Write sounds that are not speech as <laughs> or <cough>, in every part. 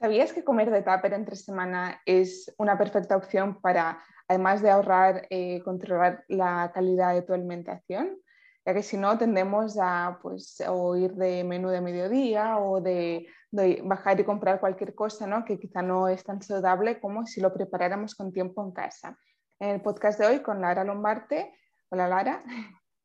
¿Sabías que comer de tupper entre semana es una perfecta opción para, además de ahorrar, eh, controlar la calidad de tu alimentación? Ya que si no, tendemos a pues, o ir de menú de mediodía o de, bajar y comprar cualquier cosa ¿no? que quizá no es tan saludable como si lo preparáramos con tiempo en casa. En el podcast de hoy con Lara Lombarte. Hola Lara.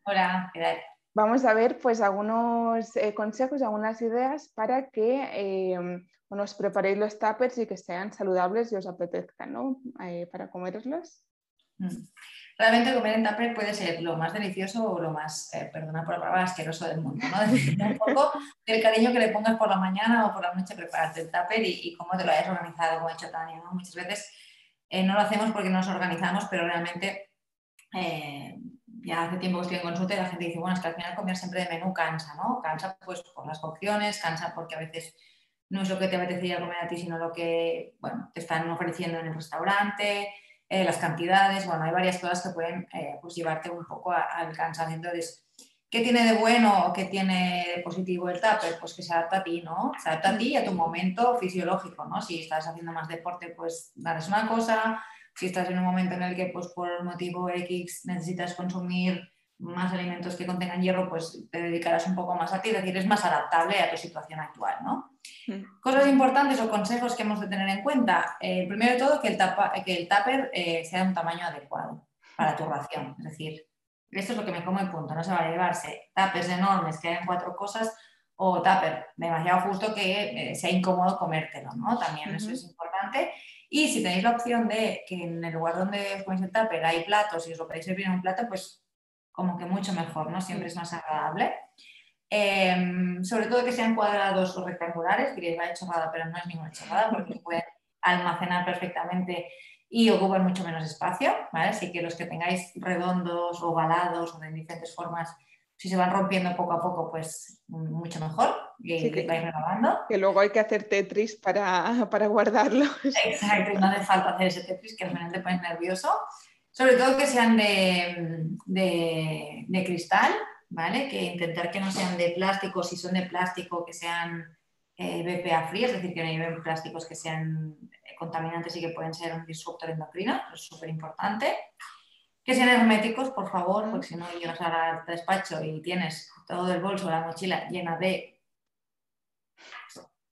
Hola, ¿qué tal? Vamos a ver pues algunos eh, consejos, algunas ideas para que eh, os preparéis los tuppers y que sean saludables y os apetezcan ¿no? Eh, para comerlos. Mm. Realmente comer en tupper puede ser lo más delicioso o lo más, eh, perdona por la palabra, asqueroso del mundo. ¿no? <laughs> un poco del cariño que le pongas por la mañana o por la noche prepararte el tupper y, cómo te lo hayas organizado, como ha hecho Tania. ¿no? Muchas veces eh, no lo hacemos porque no nos organizamos, pero realmente ya hace tiempo que estoy en consulta y la gente dice, bueno, es que al final comer siempre de menú cansa, ¿no? Cansa pues por las opciones, cansa porque a veces no es lo que te apetecería comer a ti, sino lo que bueno, te están ofreciendo en el restaurante, eh, las cantidades, bueno, hay varias cosas que pueden eh, pues llevarte un poco al cansancio. Entonces, ¿qué tiene de bueno o qué tiene de positivo el tupper? Pues que se adapta a ti, ¿no? Se adapta a ti y a tu momento fisiológico, ¿no? Si estás haciendo más deporte, pues darles una cosa, si estás en un momento en el que pues por motivo X necesitas consumir más alimentos que contengan hierro, pues te dedicarás un poco más a ti, es decir, es más adaptable a tu situación actual, ¿no? Cosas importantes o consejos que hemos de tener en cuenta. Eh, primero de todo, que el, que el tupper eh, sea de un tamaño adecuado para tu ración. Es decir, esto es lo que me como en punto, no se va a llevarse tuppers enormes que hayan cuatro cosas o tupper demasiado justo que eh, sea incómodo comértelo, ¿no? También eso es importante. Y si tenéis la opción de que en el lugar donde os ponéis el tupper hay platos y os lo podéis servir en un plato, pues como que mucho mejor, ¿no? Siempre es más agradable. Em, sobre todo que sean cuadrados o rectangulares, diréis, va chorrada, pero no es ninguna chorrada porque se <laughs> pueden almacenar perfectamente y ocupan mucho menos espacio, ¿vale? Así que los que tengáis redondos, ovalados o de diferentes formas, si se van rompiendo poco a poco, pues mucho mejor y que, vais renovando. Que luego hay que hacer Tetris para, para guardarlos. Exacto, y no hace falta hacer ese Tetris que al final te pones nervioso. Sobre todo que sean de, cristal, ¿vale? Que intentar que no sean de plástico, si son de plástico, que sean eh, BPA free, es decir, que no lleven plásticos que sean contaminantes y que pueden ser un disruptor endocrino, es súper importante. Que sean herméticos, por favor, porque si no llegas al despacho y tienes todo el bolso, la mochila llena de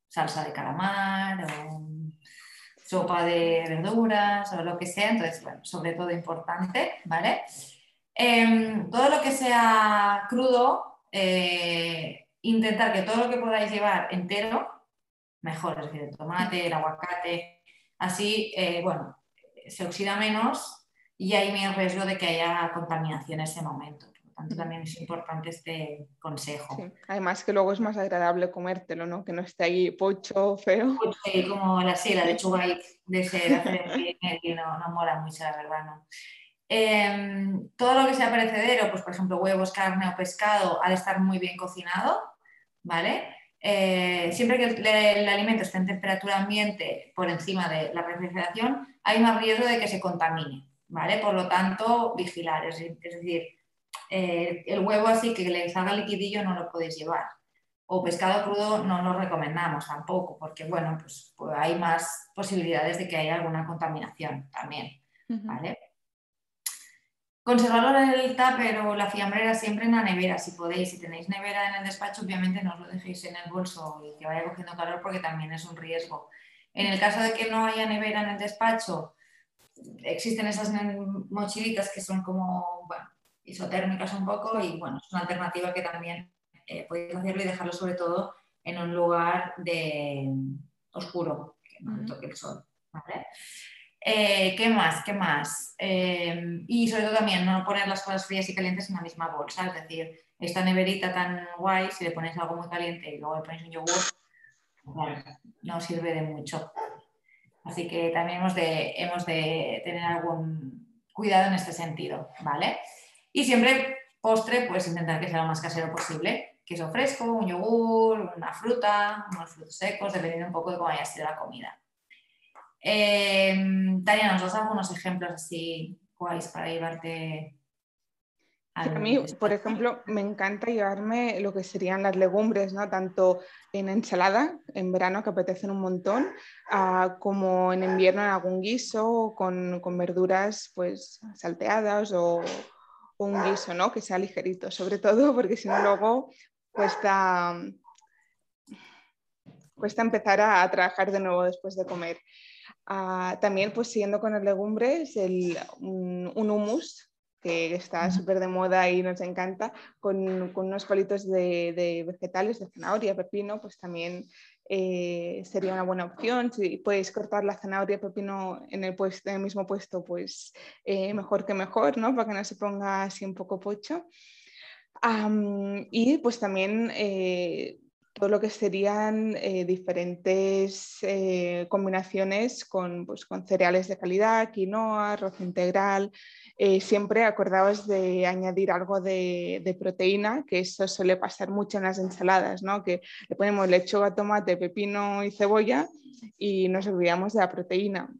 salsa de calamar o sopa de verduras o lo que sea, entonces, bueno, sobre todo importante, ¿vale? Em, todo lo que sea crudo, eh, intentar que todo lo que podáis llevar entero, mejor, es decir, el tomate, el aguacate, así, eh, bueno, se oxida menos y hay menos riesgo de que haya contaminación en ese momento tanto también es importante este consejo. Además que luego es más agradable comértelo, ¿no? Que no esté ahí pocho, feo. Sí, como la, sí, la lechuga de ser y <laughs> no, no mola mucho, la verdad, ¿no? Em, todo lo que sea perecedero, pues por ejemplo huevos, carne o pescado, ha de estar muy bien cocinado, ¿vale? Eh, siempre que el, alimento esté en temperatura ambiente por encima de la refrigeración, hay más riesgo de que se contamine, ¿vale? Por lo tanto, vigilar, es decir, eh, el huevo así que le salga liquidillo no lo podéis llevar. O pescado crudo no lo recomendamos tampoco, porque bueno, pues, pues, hay más posibilidades de que haya alguna contaminación también. ¿vale? Conservarlo en el tupper o la fiambrera siempre en la nevera, si podéis. Si tenéis nevera en el despacho, obviamente no os lo dejéis en el bolso y que vaya cogiendo calor porque también es un riesgo. En el caso de que no haya nevera en el despacho, existen esas mochilitas que son como, bueno, isotérmicas un poco y bueno, es una alternativa que también eh, podéis hacerlo y dejarlo sobre todo en un lugar de oscuro, que no toque el sol. Eh, ¿Qué más? ¿Qué más? Eh, y sobre todo también no poner las cosas frías y calientes en la misma bolsa, es decir, esta neverita tan guay, si le pones algo muy caliente y luego le pones un yogur, no sirve de mucho. Así que también hemos de, tener algún cuidado en este sentido, ¿vale? Y siempre postre, pues intentar que sea lo más casero posible. Queso fresco, un yogur, una fruta, unos frutos secos, dependiendo un poco de cómo haya sido la comida. Eh, Tania, ¿nos das algunos ejemplos así guays para llevarte? a mí, por ejemplo, me encanta llevarme lo que serían las legumbres, ¿no? Tanto en ensalada, en verano que apetecen un montón, como en invierno en algún guiso, con, con verduras pues salteadas o, un guiso, ¿no? Que sea ligerito, sobre todo porque si no luego cuesta, cuesta empezar a, trabajar de nuevo después de comer. Ah, también, pues siguiendo con las legumbres, el, un, un hummus que está súper de moda y nos encanta, con, con unos palitos de, de, vegetales, de zanahoria, pepino, pues también eh, sería una buena opción. Si puedes cortar la zanahoria y pepino en el, puesto, en el mismo puesto, pues eh, mejor que mejor, ¿no? Para que no se ponga así un poco pocho. y pues también eh, todo lo que serían diferentes combinaciones con, pues, con cereales de calidad, quinoa, arroz integral, eh, siempre acordaos de añadir algo de, proteína, que eso suele pasar mucho en las ensaladas, ¿no? que le ponemos lechuga, tomate, pepino y cebolla y nos olvidamos de la proteína.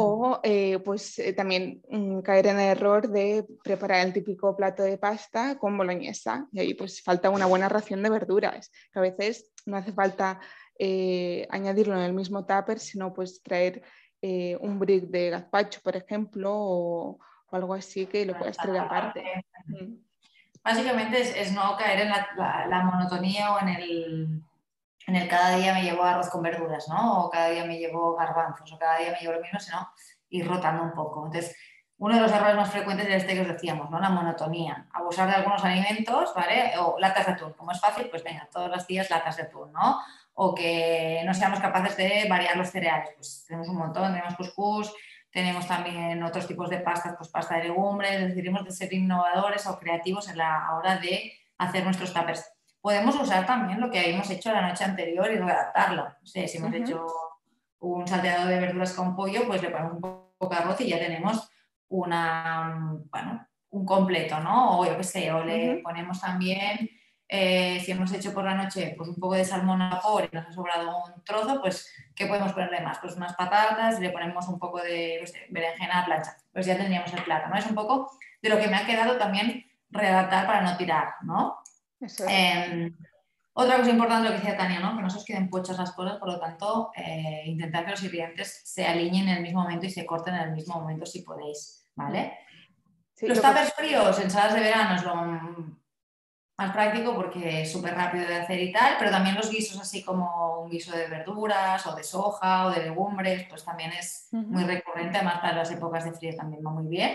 O eh, pues eh, también mm, caer en el error de preparar el típico plato de pasta con boloñesa y ahí pues falta una buena ración de verduras, que a veces no hace falta añadirlo en el mismo tupper, sino pues traer eh, un brick de gazpacho, por ejemplo, o, algo así que lo puedas traer aparte. Mm. Básicamente es, no caer en la, monotonía o en el, en el cada día me llevo arroz con verduras, ¿no? O cada día me llevo garbanzos, o cada día me llevo lo mismo, sino ir rotando un poco. Entonces, uno de los errores más frecuentes es este que os decíamos, ¿no? La monotonía. Abusar de algunos alimentos, ¿vale? O latas de atún. Como es fácil, pues venga, todos los días latas de atún, ¿no? o que no seamos capaces de variar los cereales. Pues tenemos un montón, tenemos couscous, tenemos también otros tipos de pastas, pues pasta de legumbres, decidimos de ser innovadores o creativos en la hora de hacer nuestros tuppers. Podemos usar también lo que habíamos hecho la noche anterior y adaptarlo. si hemos hecho un salteado de verduras con pollo, pues le ponemos un poco de arroz y ya tenemos una, bueno, un completo, ¿no? O yo qué sé, o le ponemos también eh, si hemos hecho por la noche pues un poco de salmón a vapor y nos ha sobrado un trozo, pues ¿qué podemos ponerle más? Pues unas patatas, le ponemos un poco de pues, berenjena a plancha, pues ya tendríamos el plato, ¿no? Es un poco de lo que me ha quedado también redactar para no tirar, ¿no? Em, otra cosa importante lo que decía Tania, ¿no? que no se os queden pochas las cosas, por lo tanto, eh, intentar que los ingredientes se alineen en el mismo momento y se corten en el mismo momento si podéis, ¿vale? los tuppers fríos, ensaladas de verano es lo más práctico porque es súper rápido de hacer y tal, pero también los guisos así como un guiso de verduras o de soja o de legumbres, pues también es muy recurrente, además para las épocas de frío también va muy bien,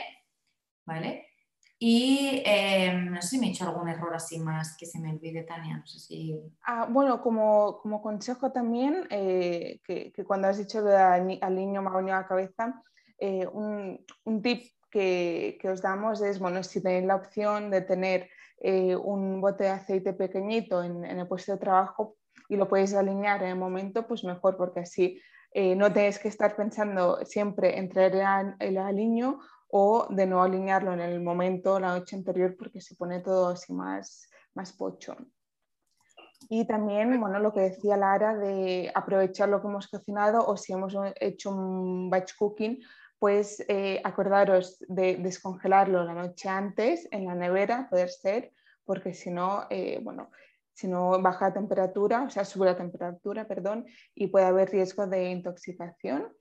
¿vale? Y em, no sé si me he hecho algún error así más que se me olvide, Tania, no sé si... Ah, bueno, como, como, consejo también, eh, que, que, cuando has dicho al niño me ha venido a la cabeza, eh, un, un, tip que, que os damos es, bueno, si tenéis la opción de tener eh, un bote de aceite pequeñito en, el puesto de trabajo y lo puedes alinear en el momento, pues mejor, porque así eh, no tienes que estar pensando siempre en traer el, aliño o de no alinearlo en el momento, la noche anterior, porque se pone todo así más, más pocho. Y también, bueno, lo que decía Lara de aprovechar lo que hemos cocinado o si hemos hecho un batch cooking, pues eh, acordaros de descongelarlo la noche antes en la nevera, poder ser, porque si no, eh, bueno, si no baja la temperatura, o sea, sube la temperatura, perdón, y puede haber riesgo de intoxicación.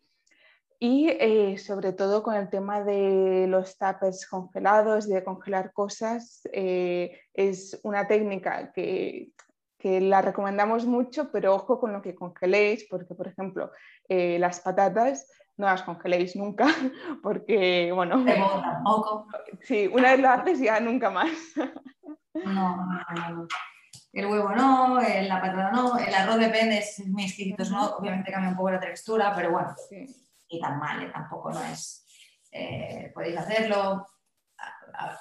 Y eh, sobre todo con el tema de los tapes congelados, de congelar cosas, es una técnica que, que, la recomendamos mucho, pero ojo con lo que congeléis, porque por ejemplo, las patatas no las congeléis nunca, <laughs> porque, bueno... tampoco. Sí, una vez lo haces ya nunca más. <laughs> No, no, no. El huevo no, la patata no, el arroz depende, es muy exquisito, no, obviamente cambia un poco la textura, pero bueno, y tan mal, ¿eh? tampoco no es... Eh, podéis hacerlo.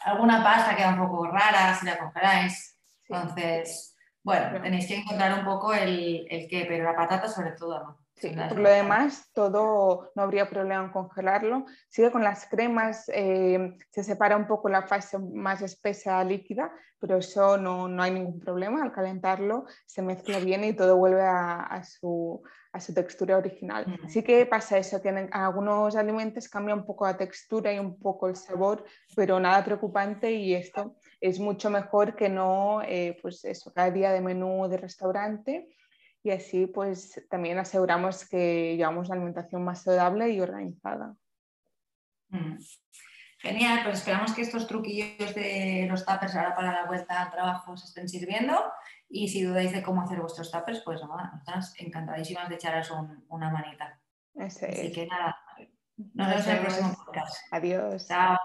Alguna pasta queda un poco rara si la congeláis. Entonces, bueno, tenéis que encontrar un poco el, el qué, pero la patata sobre todo no. Por lo demás, todo no habría problema en congelarlo. Sigue con las cremas, eh, se separa un poco la fase más espesa líquida, pero eso no, no, hay ningún problema. Al calentarlo se mezcla bien y todo vuelve a, su, a su, textura original. Sí que pasa eso, tienen, algunos alimentos cambia un poco la textura y un poco el sabor, pero nada preocupante y esto es mucho mejor que no, eh, pues eso, cada día de menú de restaurante y así pues también aseguramos que llevamos una alimentación más saludable y organizada. Mm. Genial, pues esperamos que estos truquillos de los tuppers ahora para la vuelta al trabajo os estén sirviendo y si dudáis de cómo hacer vuestros tuppers, pues nada, estás encantadísimas de echaros una manita. Así que nada, nos vemos en el próximo podcast. Adiós. Chao.